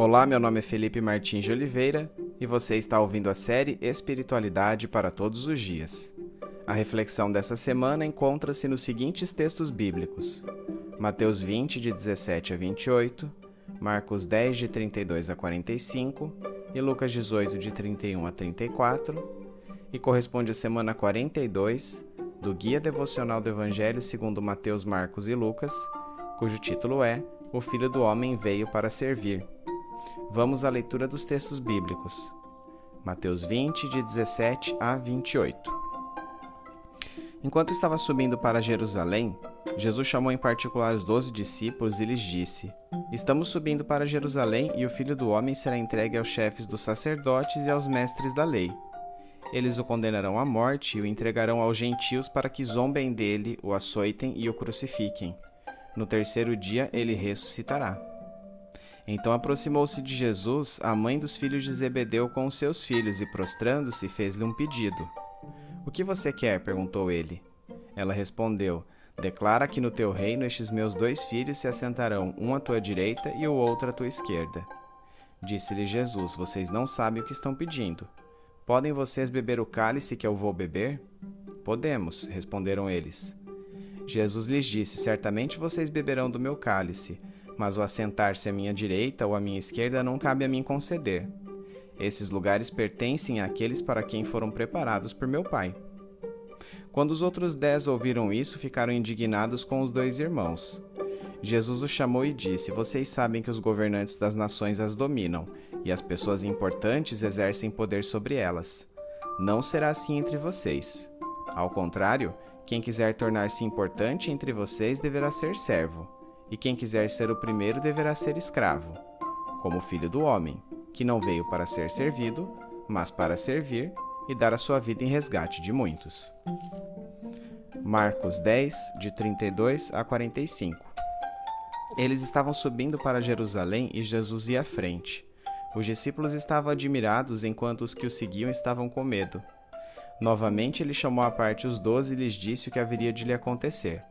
Olá, meu nome é Felipe Martins de Oliveira e você está ouvindo a série Espiritualidade para Todos os Dias. A reflexão dessa semana encontra-se nos seguintes textos bíblicos: Mateus 20, de 17 a 28, Marcos 10, de 32 a 45 e Lucas 18, de 31 a 34, e corresponde à semana 42 do Guia Devocional do Evangelho segundo Mateus, Marcos e Lucas, cujo título é O Filho do Homem veio para servir. Vamos à leitura dos textos bíblicos. Mateus 20, de 17 a 28. Enquanto estava subindo para Jerusalém, Jesus chamou em particular os doze discípulos e lhes disse: Estamos subindo para Jerusalém e o filho do homem será entregue aos chefes dos sacerdotes e aos mestres da lei. Eles o condenarão à morte e o entregarão aos gentios para que zombem dele, o açoitem e o crucifiquem. No terceiro dia ele ressuscitará. Então aproximou-se de Jesus a mãe dos filhos de Zebedeu com os seus filhos e, prostrando-se, fez-lhe um pedido. O que você quer? perguntou ele. Ela respondeu: Declara que no teu reino estes meus dois filhos se assentarão, um à tua direita e o outro à tua esquerda. Disse-lhe Jesus: Vocês não sabem o que estão pedindo. Podem vocês beber o cálice que eu vou beber? Podemos, responderam eles. Jesus lhes disse: Certamente vocês beberão do meu cálice, mas o assentar-se à minha direita ou à minha esquerda não cabe a mim conceder. Esses lugares pertencem àqueles para quem foram preparados por meu Pai. Quando os outros dez ouviram isso, ficaram indignados com os dois irmãos. Jesus os chamou e disse: Vocês sabem que os governantes das nações as dominam, e as pessoas importantes exercem poder sobre elas. Não será assim entre vocês. Ao contrário, quem quiser tornar-se importante entre vocês deverá ser servo, e quem quiser ser o primeiro deverá ser escravo, como filho do homem, que não veio para ser servido, mas para servir e dar a sua vida em resgate de muitos. Marcos 10, de 32 a 45 eles estavam subindo para Jerusalém e Jesus ia à frente. Os discípulos estavam admirados enquanto os que o seguiam estavam com medo. Novamente ele chamou à parte os doze e lhes disse o que haveria de lhe acontecer.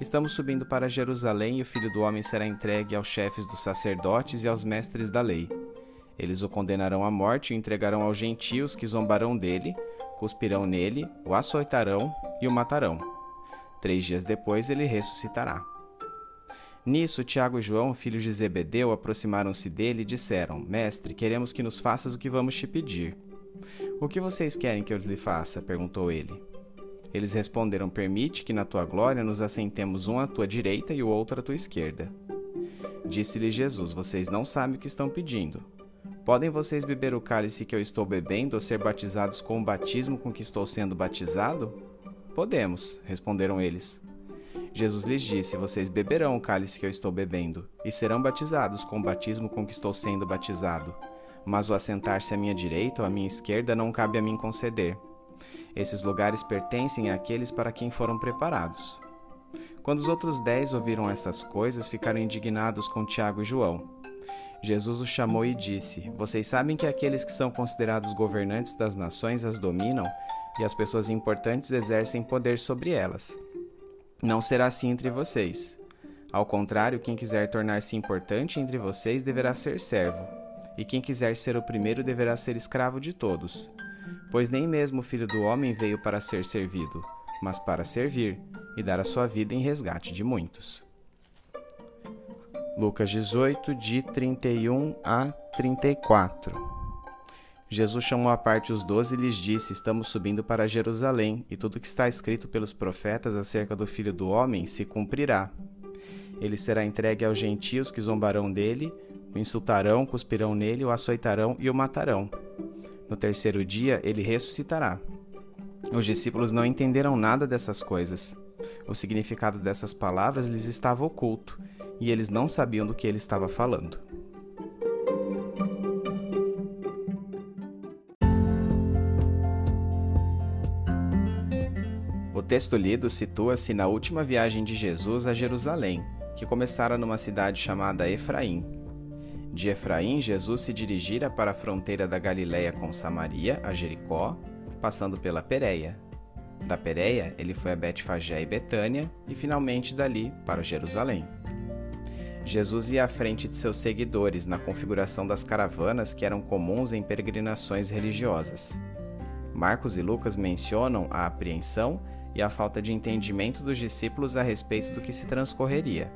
Estamos subindo para Jerusalém e o filho do homem será entregue aos chefes dos sacerdotes e aos mestres da lei. Eles o condenarão à morte e o entregarão aos gentios que zombarão dele, cuspirão nele, o açoitarão e o matarão. Três dias depois ele ressuscitará. Nisso, Tiago e João, filhos de Zebedeu, aproximaram-se dele e disseram: Mestre, queremos que nos faças o que vamos te pedir. O que vocês querem que eu lhe faça? perguntou ele. Eles responderam: Permite que na tua glória nos assentemos um à tua direita e o outro à tua esquerda. Disse-lhe Jesus: Vocês não sabem o que estão pedindo. Podem vocês beber o cálice que eu estou bebendo ou ser batizados com o batismo com que estou sendo batizado? Podemos, responderam eles. Jesus lhes disse: Vocês beberão o cálice que eu estou bebendo, e serão batizados com o batismo com que estou sendo batizado. Mas o assentar-se à minha direita ou à minha esquerda não cabe a mim conceder. Esses lugares pertencem àqueles para quem foram preparados. Quando os outros dez ouviram essas coisas, ficaram indignados com Tiago e João. Jesus os chamou e disse: Vocês sabem que aqueles que são considerados governantes das nações as dominam, e as pessoas importantes exercem poder sobre elas. Não será assim entre vocês. Ao contrário, quem quiser tornar-se importante entre vocês deverá ser servo, e quem quiser ser o primeiro deverá ser escravo de todos. Pois nem mesmo o filho do homem veio para ser servido, mas para servir e dar a sua vida em resgate de muitos. Lucas 18, de 31 a 34 Jesus chamou à parte os doze e lhes disse: Estamos subindo para Jerusalém, e tudo que está escrito pelos profetas acerca do Filho do Homem se cumprirá. Ele será entregue aos gentios que zombarão dele, o insultarão, cuspirão nele, o açoitarão e o matarão. No terceiro dia ele ressuscitará. Os discípulos não entenderam nada dessas coisas. O significado dessas palavras lhes estava oculto, e eles não sabiam do que ele estava falando. texto lido situa-se na última viagem de Jesus a Jerusalém, que começara numa cidade chamada Efraim. De Efraim, Jesus se dirigira para a fronteira da Galiléia com Samaria, a Jericó, passando pela Pérea. Da Pérea, ele foi a Betfagé e Betânia e finalmente dali para Jerusalém. Jesus ia à frente de seus seguidores na configuração das caravanas que eram comuns em peregrinações religiosas. Marcos e Lucas mencionam a apreensão e a falta de entendimento dos discípulos a respeito do que se transcorreria.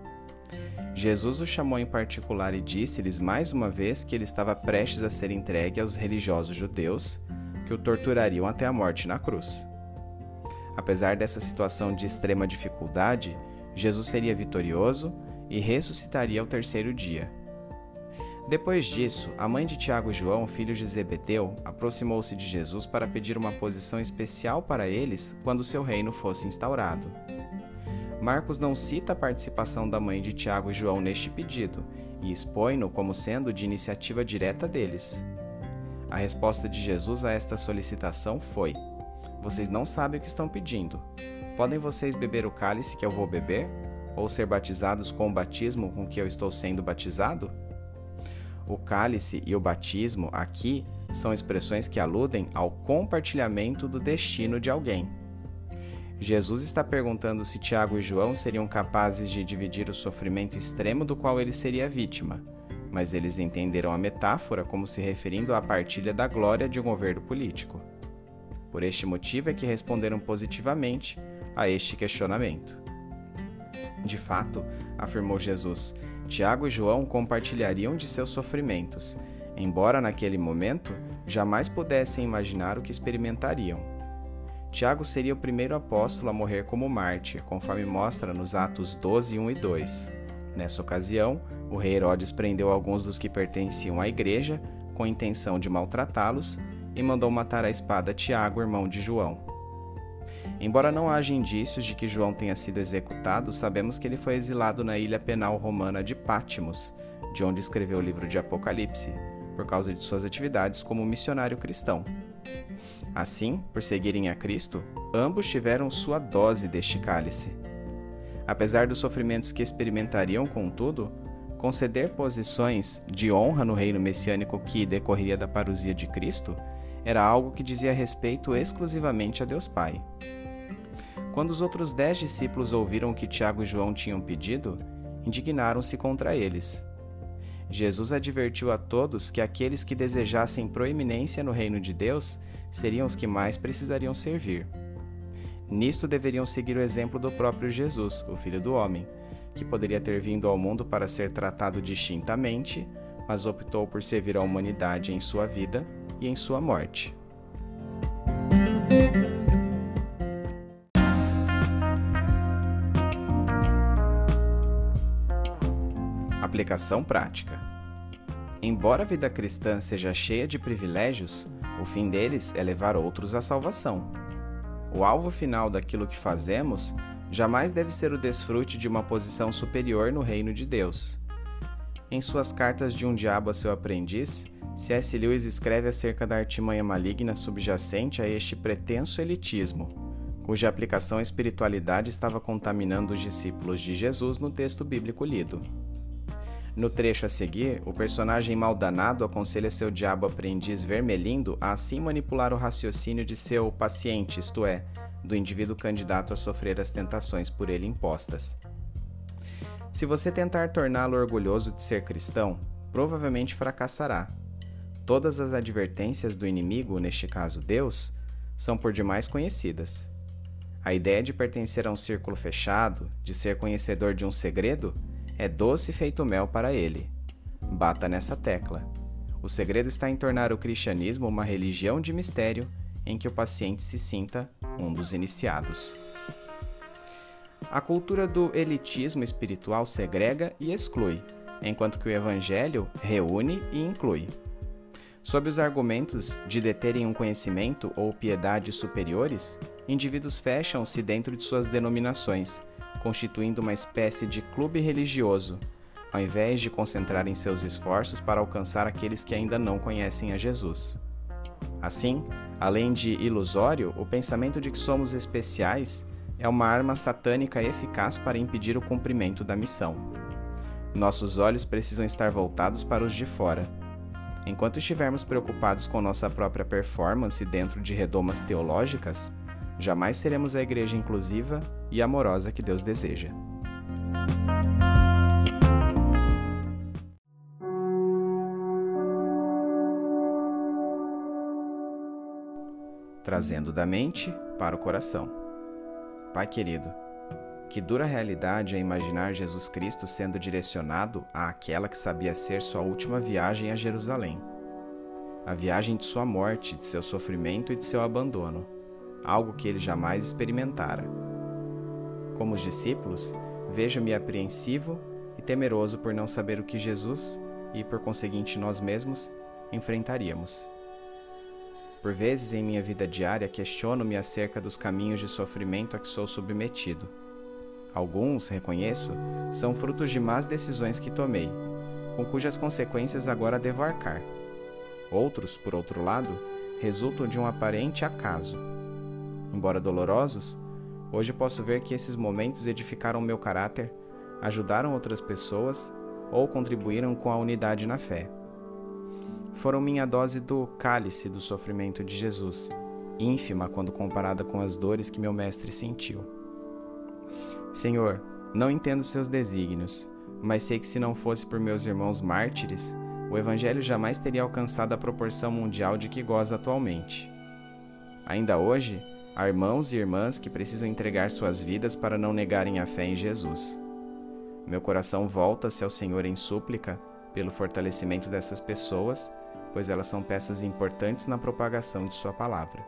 Jesus os chamou em particular e disse-lhes mais uma vez que ele estava prestes a ser entregue aos religiosos judeus, que o torturariam até a morte na cruz. Apesar dessa situação de extrema dificuldade, Jesus seria vitorioso e ressuscitaria ao terceiro dia. Depois disso, a mãe de Tiago e João, filhos de Zebedeu, aproximou-se de Jesus para pedir uma posição especial para eles quando seu reino fosse instaurado. Marcos não cita a participação da mãe de Tiago e João neste pedido e expõe-no como sendo de iniciativa direta deles. A resposta de Jesus a esta solicitação foi: Vocês não sabem o que estão pedindo. Podem vocês beber o cálice que eu vou beber? ou ser batizados com o batismo com que eu estou sendo batizado? O cálice e o batismo aqui são expressões que aludem ao compartilhamento do destino de alguém. Jesus está perguntando se Tiago e João seriam capazes de dividir o sofrimento extremo do qual ele seria vítima, mas eles entenderam a metáfora como se referindo à partilha da glória de um governo político. Por este motivo é que responderam positivamente a este questionamento. De fato, afirmou Jesus, Tiago e João compartilhariam de seus sofrimentos, embora naquele momento jamais pudessem imaginar o que experimentariam. Tiago seria o primeiro apóstolo a morrer como mártir, conforme mostra nos Atos 12, 1 e 2. Nessa ocasião, o rei Herodes prendeu alguns dos que pertenciam à igreja, com a intenção de maltratá-los, e mandou matar a espada Tiago, irmão de João. Embora não haja indícios de que João tenha sido executado, sabemos que ele foi exilado na ilha penal romana de Patmos, de onde escreveu o livro de Apocalipse, por causa de suas atividades como missionário cristão. Assim, por seguirem a Cristo, ambos tiveram sua dose deste cálice. Apesar dos sofrimentos que experimentariam, contudo, conceder posições de honra no reino messiânico que decorreria da parousia de Cristo era algo que dizia respeito exclusivamente a Deus Pai. Quando os outros dez discípulos ouviram o que Tiago e João tinham pedido, indignaram-se contra eles. Jesus advertiu a todos que aqueles que desejassem proeminência no reino de Deus seriam os que mais precisariam servir. Nisto deveriam seguir o exemplo do próprio Jesus, o Filho do Homem, que poderia ter vindo ao mundo para ser tratado distintamente, mas optou por servir a humanidade em sua vida e em sua morte. Aplicação prática. Embora a vida cristã seja cheia de privilégios, o fim deles é levar outros à salvação. O alvo final daquilo que fazemos jamais deve ser o desfrute de uma posição superior no reino de Deus. Em suas cartas de um diabo a seu aprendiz, C.S. Lewis escreve acerca da artimanha maligna subjacente a este pretenso elitismo, cuja aplicação à espiritualidade estava contaminando os discípulos de Jesus no texto bíblico lido. No trecho a seguir, o personagem maldanado aconselha seu diabo aprendiz vermelhindo a assim manipular o raciocínio de seu paciente, isto é, do indivíduo candidato a sofrer as tentações por ele impostas. Se você tentar torná-lo orgulhoso de ser cristão, provavelmente fracassará. Todas as advertências do inimigo, neste caso Deus, são por demais conhecidas. A ideia de pertencer a um círculo fechado, de ser conhecedor de um segredo, é doce feito mel para ele. Bata nessa tecla. O segredo está em tornar o cristianismo uma religião de mistério em que o paciente se sinta um dos iniciados. A cultura do elitismo espiritual segrega e exclui, enquanto que o evangelho reúne e inclui. Sob os argumentos de deterem um conhecimento ou piedade superiores, indivíduos fecham-se dentro de suas denominações constituindo uma espécie de clube religioso, ao invés de concentrarem seus esforços para alcançar aqueles que ainda não conhecem a Jesus. Assim, além de ilusório, o pensamento de que somos especiais é uma arma satânica eficaz para impedir o cumprimento da missão. Nossos olhos precisam estar voltados para os de fora. Enquanto estivermos preocupados com nossa própria performance dentro de redomas teológicas, jamais seremos a igreja inclusiva e amorosa que Deus deseja. Trazendo da mente para o coração. Pai querido, que dura realidade é imaginar Jesus Cristo sendo direcionado àquela que sabia ser sua última viagem a Jerusalém. A viagem de sua morte, de seu sofrimento e de seu abandono algo que ele jamais experimentara. Como os discípulos, vejo-me apreensivo e temeroso por não saber o que Jesus, e por conseguinte nós mesmos, enfrentaríamos. Por vezes em minha vida diária questiono-me acerca dos caminhos de sofrimento a que sou submetido. Alguns, reconheço, são frutos de más decisões que tomei, com cujas consequências agora devo arcar. Outros, por outro lado, resultam de um aparente acaso. Embora dolorosos, hoje posso ver que esses momentos edificaram meu caráter, ajudaram outras pessoas ou contribuíram com a unidade na fé foram minha dose do cálice do sofrimento de Jesus, ínfima quando comparada com as dores que meu mestre sentiu. Senhor, não entendo seus desígnios, mas sei que se não fosse por meus irmãos mártires, o Evangelho jamais teria alcançado a proporção mundial de que goza atualmente. Ainda hoje, há irmãos e irmãs que precisam entregar suas vidas para não negarem a fé em Jesus. Meu coração volta-se ao Senhor em súplica pelo fortalecimento dessas pessoas pois elas são peças importantes na propagação de Sua palavra.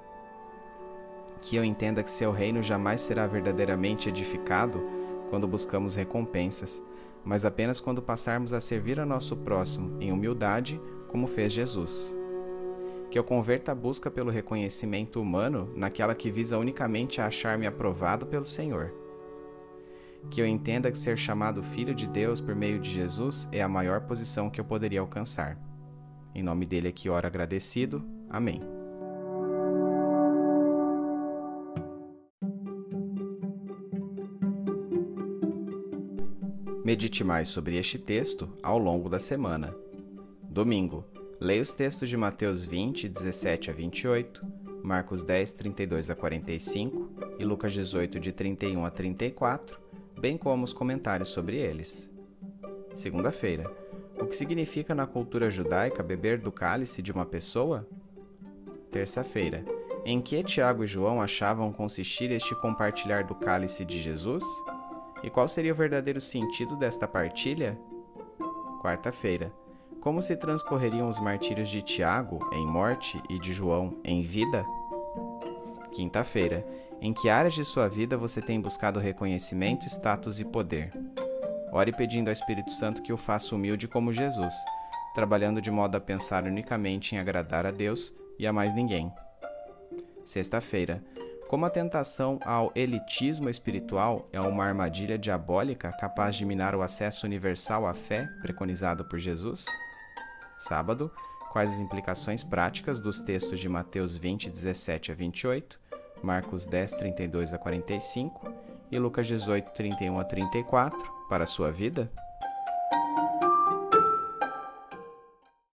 Que eu entenda que seu reino jamais será verdadeiramente edificado quando buscamos recompensas, mas apenas quando passarmos a servir a nosso próximo em humildade, como fez Jesus. Que eu converta a busca pelo reconhecimento humano naquela que visa unicamente a achar-me aprovado pelo Senhor. Que eu entenda que ser chamado Filho de Deus por meio de Jesus é a maior posição que eu poderia alcançar. Em nome dele aqui ora agradecido. Amém. Medite mais sobre este texto ao longo da semana. Domingo, leia os textos de Mateus 20, 17 a 28, Marcos 10, 32 a 45 e Lucas 18, de 31 a 34, bem como os comentários sobre eles. Segunda-feira, o que significa na cultura judaica beber do cálice de uma pessoa? Terça-feira. Em que Tiago e João achavam consistir este compartilhar do cálice de Jesus? E qual seria o verdadeiro sentido desta partilha? Quarta-feira. Como se transcorreriam os martírios de Tiago em morte e de João em vida? Quinta-feira. Em que áreas de sua vida você tem buscado reconhecimento, status e poder? Ore pedindo ao Espírito Santo que o faça humilde como Jesus, trabalhando de modo a pensar unicamente em agradar a Deus e a mais ninguém. Sexta-feira. Como a tentação ao elitismo espiritual é uma armadilha diabólica capaz de minar o acesso universal à fé preconizado por Jesus? Sábado. Quais as implicações práticas dos textos de Mateus 20, 17 a 28, Marcos 10, 32 a 45 e Lucas 18, 31 a 34 para a sua vida?